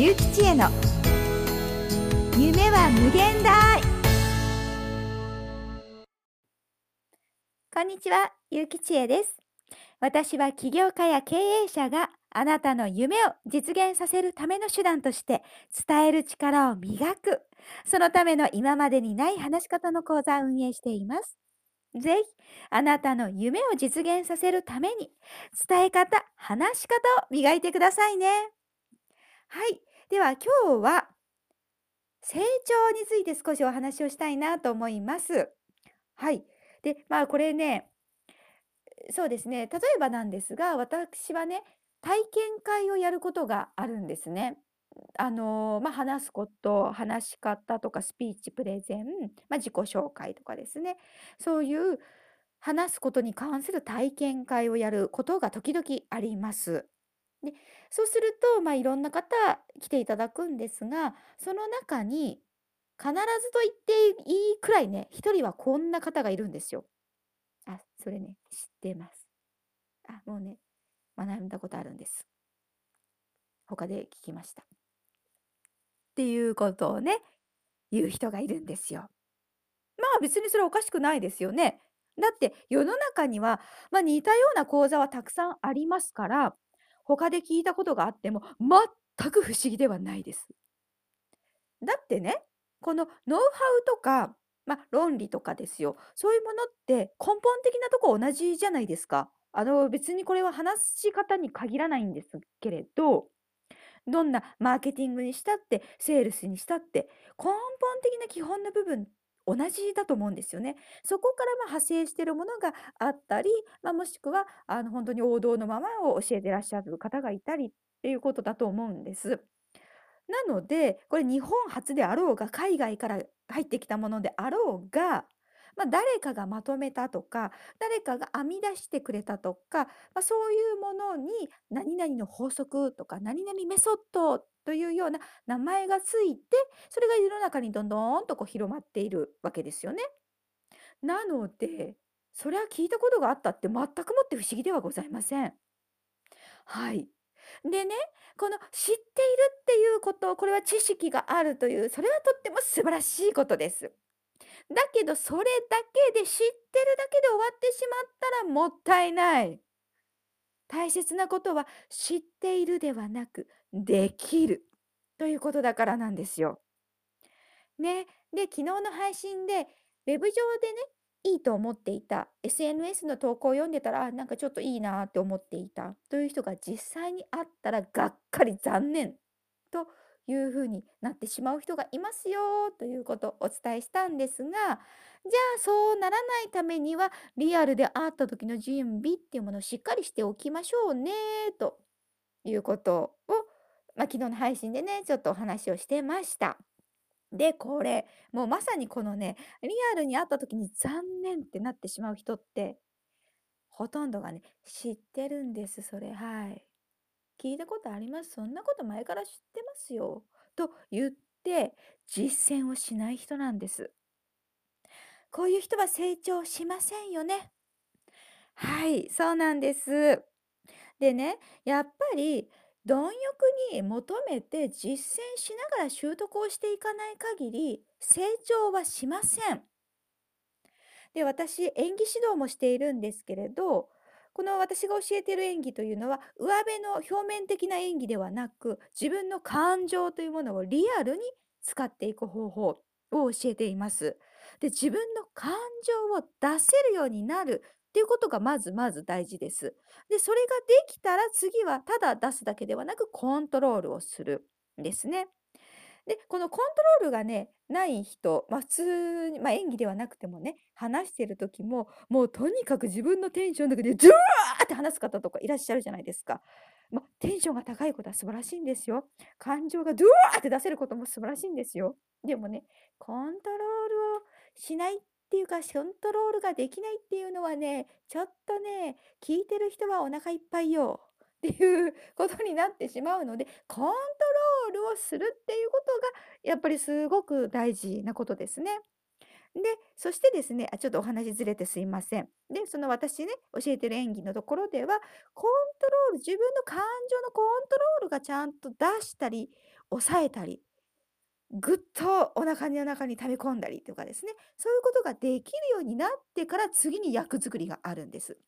ゆうきちへの。夢は無限大。こんにちは、ゆうきちえです。私は起業家や経営者があなたの夢を実現させるための手段として伝える力を磨く。そのための今までにない話し方の講座を運営しています。ぜひあなたの夢を実現させるために伝え方、話し方を磨いてくださいね。はい。では今日は成長について少しお話をしたいなと思います。はい。で、まあこれね、そうですね。例えばなんですが、私はね、体験会をやることがあるんですね。あの、まあ、話すこと、話し方とかスピーチ、プレゼン、まあ、自己紹介とかですね。そういう話すことに関する体験会をやることが時々あります。で、そうすると、まあ、いろんな方来ていただくんですが、その中に必ずと言っていいくらいね、一人はこんな方がいるんですよ。あ、それね、知ってます。あ、もうね、学んだことあるんです。他で聞きました。っていうことをね、言う人がいるんですよ。まあ別にそれおかしくないですよね。だって世の中には、まあ、似たような講座はたくさんありますから、他で聞いたことがあっても全く不思議ではないです。だってね、このノウハウとか、ま、論理とかですよ。そういうものって根本的なとこ同じじゃないですか。あの別にこれは話し方に限らないんですけれど、どんなマーケティングにしたって、セールスにしたって、根本的な基本の部分同じだと思うんですよね。そこからま派生しているものがあったり、まあ、もしくはあの本当に王道のままを教えてらっしゃる方がいたりっていうことだと思うんです。なので、これ日本初であろうが、海外から入ってきたものであろうが、まあ、誰かがまとめたとか、誰かが編み出してくれたとか、まあ、そういうものに何々の法則とか、何々メソッドというような名前がついて、それが世の中にどんどんとこう広まっているわけですよね。なので、それは聞いたことがあったって全くもって不思議ではございません。はい。でね、この知っているっていうこと、これは知識があるという、それはとっても素晴らしいことです。だけどそれだけで知ってるだけで終わってしまったらもったいない。大切なことは知っているではなくできるということだからなんですよ。ね。で、昨日の配信でウェブ上でね、いいと思っていた SNS の投稿を読んでたら、なんかちょっといいなって思っていたという人が実際に会ったらがっかり残念というふうになってしまう人がいますよということをお伝えしたんですがじゃあそうならないためにはリアルで会った時の準備っていうものをしっかりしておきましょうねということを、まあ、昨日の配信でねちょっとお話をしてました。でこれもうまさにこのねリアルに会った時に残念ってなってしまう人ってほとんどがね知ってるんですそれはい。聞いたことあります？そんなこと前から知ってますよ。と言って実践をしない人なんです。こういう人は成長しませんよね。はい、そうなんです。でね、やっぱり貪欲に求めて実践しながら習得をしていかない限り成長はしません。で、私演技指導もしているんですけれど、この私が教えている演技というのは上辺の表面的な演技ではなく自分の感情というものをリアルに使っていく方法を教えています。で自分の感情を出せるようになるっていうことがまずまず大事です。でそれができたら次はただ出すだけではなくコントロールをするんですね。で、このコントロールがね、ない人、まあ、普通に、まあ、演技ではなくてもね、話してる時も、もうとにかく自分のテンションだけでズワーって話す方とかいらっしゃるじゃないですか。まあ、テンションが高いことは素晴らしいんですよ。感情がドゥワーって出せることも素晴らしいんですよ。でもね、コントロールをしないっっていうか、コントロールができないっていうのはね、ちょっとね、聞いてる人はお腹いっぱいよ。っていうことになってしまうので、コントロールをするっていうことがやっぱりすごく大事なことですね。で、そしてですね、あ、ちょっとお話ずれてすいません。で、その私ね、教えてる演技のところでは、コントロール、自分の感情のコントロールがちゃんと出したり、抑えたり、ぐっとお腹の中に溜め込んだりとかですね、そういうことができるようになってから次に役作りがあるんです。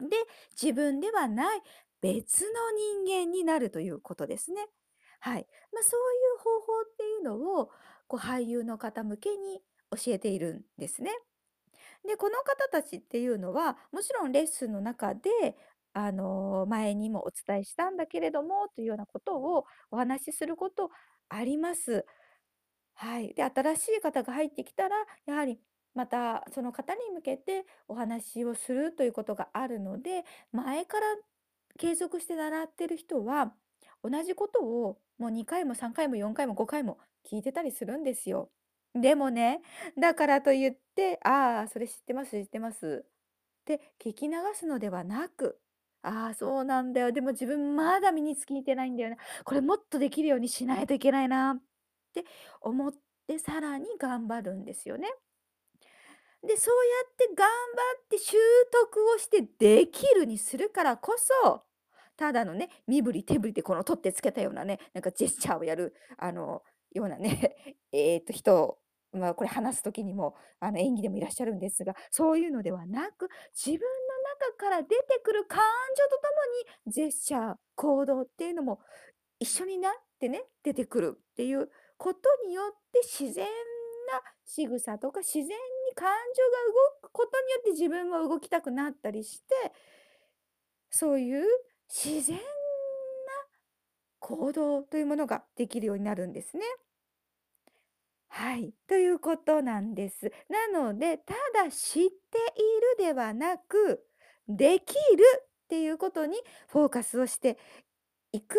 で、自分ではない別の人間になるということですね。はい。まあ、そういう方法っていうのを、こう俳優の方向けに教えているんですね。で、この方たちっていうのは、もちろんレッスンの中で、あの、前にもお伝えしたんだけれどもというようなことをお話しすることあります。はい。で、新しい方が入ってきたら、やはりまたその方に向けてお話をするということがあるので、前から継続して習ってる人は、同じことをもう2回も3回も4回も5回も聞いてたりするんですよ。でもね、だからと言って、ああ、それ知ってます、知ってますって聞き流すのではなく、ああ、そうなんだよ。でも自分まだ身につきてないんだよね。これもっとできるようにしないといけないなって思ってさらに頑張るんですよね。で、そうやって頑張って習得をしてできるにするからこそ、ただのね、身振り手振りでこの取ってつけたようなね、なんかジェスチャーをやる、あの、ようなね、えっと、人まあ、これ話す時にも、あの、演技でもいらっしゃるんですが、そういうのではなく、自分の中から出てくる感情とともに、ジェスチャー、行動っていうのも一緒になってね、出てくるっていうことによって自然な仕草とか自然に感情が動くことによって自分も動きたくなったりして、そういう自然な行動というものができるようになるんですね。はい。ということなんです。なので、ただ知っているではなく、できるっていうことにフォーカスをしていく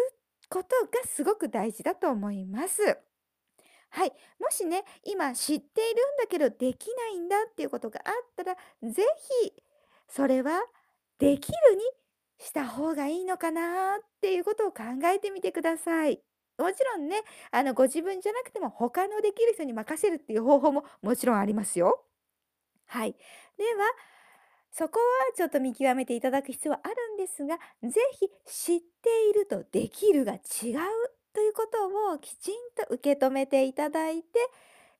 ことがすごく大事だと思います。はい。もしね、今知っているんだけどできないんだっていうことがあったら、ぜひそれはできるにした方がいいのかなっていうことを考えてみてください。もちろんね、あの、ご自分じゃなくても他のできる人に任せるっていう方法ももちろんありますよ。はい。では、そこはちょっと見極めていただく必要はあるんですが、ぜひ知っているとできるが違ういうことをきちんと受け止めていただいて、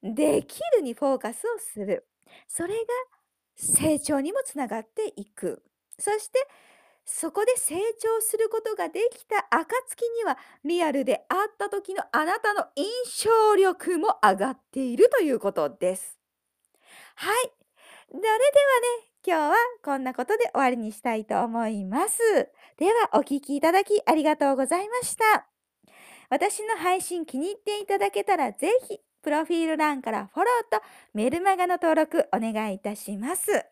できるにフォーカスをする。それが成長にもつながっていく。そしてそこで成長することができた暁にはリアルで会った時のあなたの印象力も上がっているということです。はい。それではね、今日はこんなことで終わりにしたいと思います。ではお聴きいただきありがとうございました。私の配信気に入っていただけたらぜひプロフィール欄からフォローとメルマガの登録お願いいたします。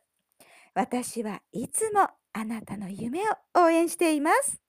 私はいつもあなたの夢を応援しています。